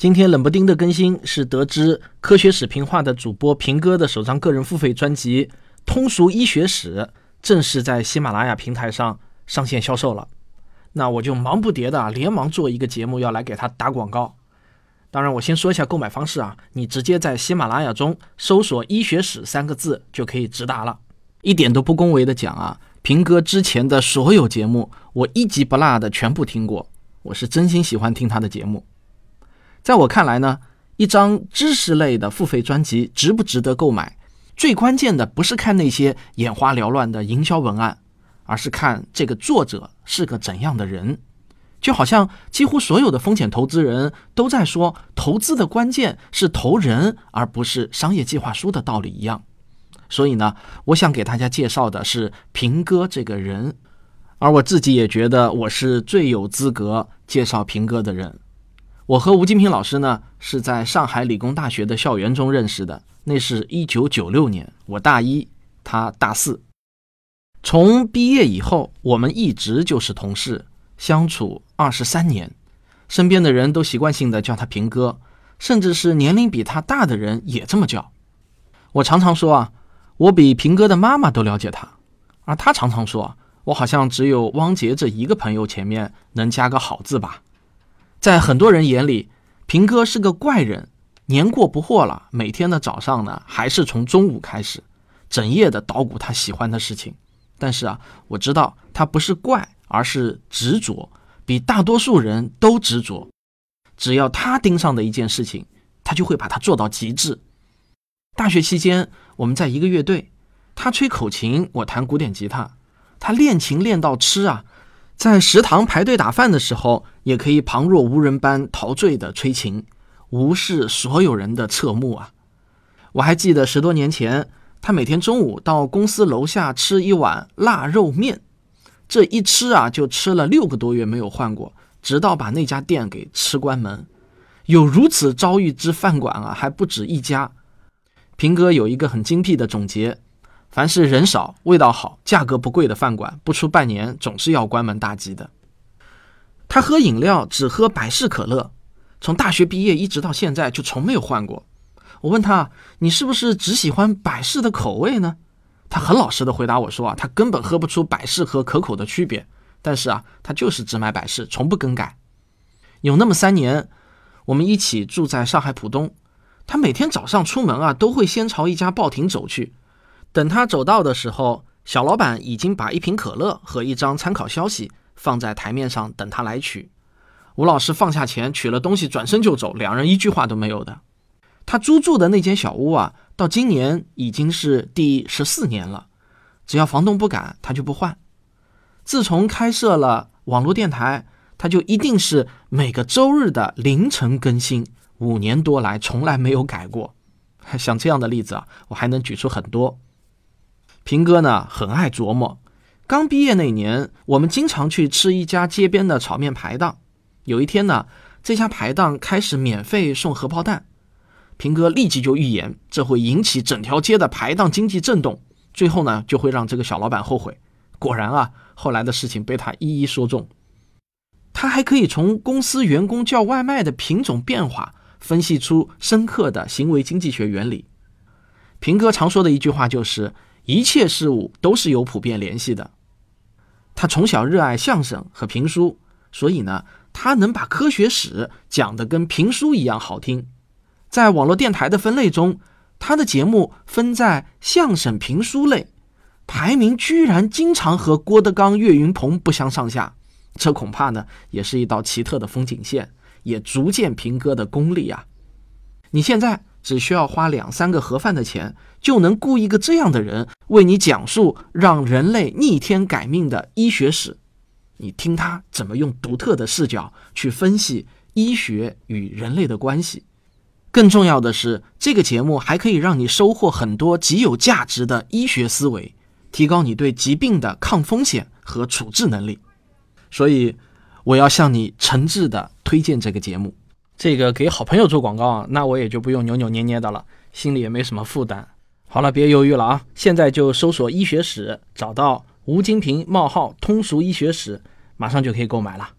今天冷不丁的更新是得知科学史评话的主播平哥的首张个人付费专辑《通俗医学史》正式在喜马拉雅平台上上线销售了。那我就忙不迭的啊，连忙做一个节目要来给他打广告。当然，我先说一下购买方式啊，你直接在喜马拉雅中搜索“医学史”三个字就可以直达了。一点都不恭维的讲啊，平哥之前的所有节目我一集不落的全部听过，我是真心喜欢听他的节目。在我看来呢，一张知识类的付费专辑值不值得购买？最关键的不是看那些眼花缭乱的营销文案，而是看这个作者是个怎样的人。就好像几乎所有的风险投资人都在说，投资的关键是投人，而不是商业计划书的道理一样。所以呢，我想给大家介绍的是平哥这个人，而我自己也觉得我是最有资格介绍平哥的人。我和吴金平老师呢是在上海理工大学的校园中认识的，那是一九九六年，我大一，他大四。从毕业以后，我们一直就是同事，相处二十三年，身边的人都习惯性的叫他平哥，甚至是年龄比他大的人也这么叫。我常常说啊，我比平哥的妈妈都了解他，而他常常说，我好像只有汪杰这一个朋友前面能加个好字吧。在很多人眼里，平哥是个怪人，年过不惑了。每天的早上呢，还是从中午开始，整夜的捣鼓他喜欢的事情。但是啊，我知道他不是怪，而是执着，比大多数人都执着。只要他盯上的一件事情，他就会把它做到极致。大学期间，我们在一个乐队，他吹口琴，我弹古典吉他，他练琴练到痴啊。在食堂排队打饭的时候，也可以旁若无人般陶醉的吹琴，无视所有人的侧目啊！我还记得十多年前，他每天中午到公司楼下吃一碗腊肉面，这一吃啊就吃了六个多月没有换过，直到把那家店给吃关门。有如此遭遇之饭馆啊，还不止一家。平哥有一个很精辟的总结。凡是人少、味道好、价格不贵的饭馆，不出半年总是要关门大吉的。他喝饮料只喝百事可乐，从大学毕业一直到现在就从没有换过。我问他：“你是不是只喜欢百事的口味呢？”他很老实的回答我说：“啊，他根本喝不出百事和可口的区别，但是啊，他就是只买百事，从不更改。”有那么三年，我们一起住在上海浦东，他每天早上出门啊，都会先朝一家报亭走去。等他走到的时候，小老板已经把一瓶可乐和一张参考消息放在台面上等他来取。吴老师放下钱取了东西，转身就走，两人一句话都没有的。他租住的那间小屋啊，到今年已经是第十四年了，只要房东不改，他就不换。自从开设了网络电台，他就一定是每个周日的凌晨更新，五年多来从来没有改过。像这样的例子啊，我还能举出很多。平哥呢很爱琢磨。刚毕业那年，我们经常去吃一家街边的炒面排档。有一天呢，这家排档开始免费送荷包蛋，平哥立即就预言这会引起整条街的排档经济震动，最后呢就会让这个小老板后悔。果然啊，后来的事情被他一一说中。他还可以从公司员工叫外卖的品种变化分析出深刻的行为经济学原理。平哥常说的一句话就是。一切事物都是有普遍联系的。他从小热爱相声和评书，所以呢，他能把科学史讲得跟评书一样好听。在网络电台的分类中，他的节目分在相声评书类，排名居然经常和郭德纲、岳云鹏不相上下。这恐怕呢，也是一道奇特的风景线，也逐渐平哥的功力啊。你现在。只需要花两三个盒饭的钱，就能雇一个这样的人为你讲述让人类逆天改命的医学史。你听他怎么用独特的视角去分析医学与人类的关系。更重要的是，这个节目还可以让你收获很多极有价值的医学思维，提高你对疾病的抗风险和处置能力。所以，我要向你诚挚的推荐这个节目。这个给好朋友做广告啊，那我也就不用扭扭捏捏的了，心里也没什么负担。好了，别犹豫了啊，现在就搜索医学史，找到吴金平冒号通俗医学史，马上就可以购买了。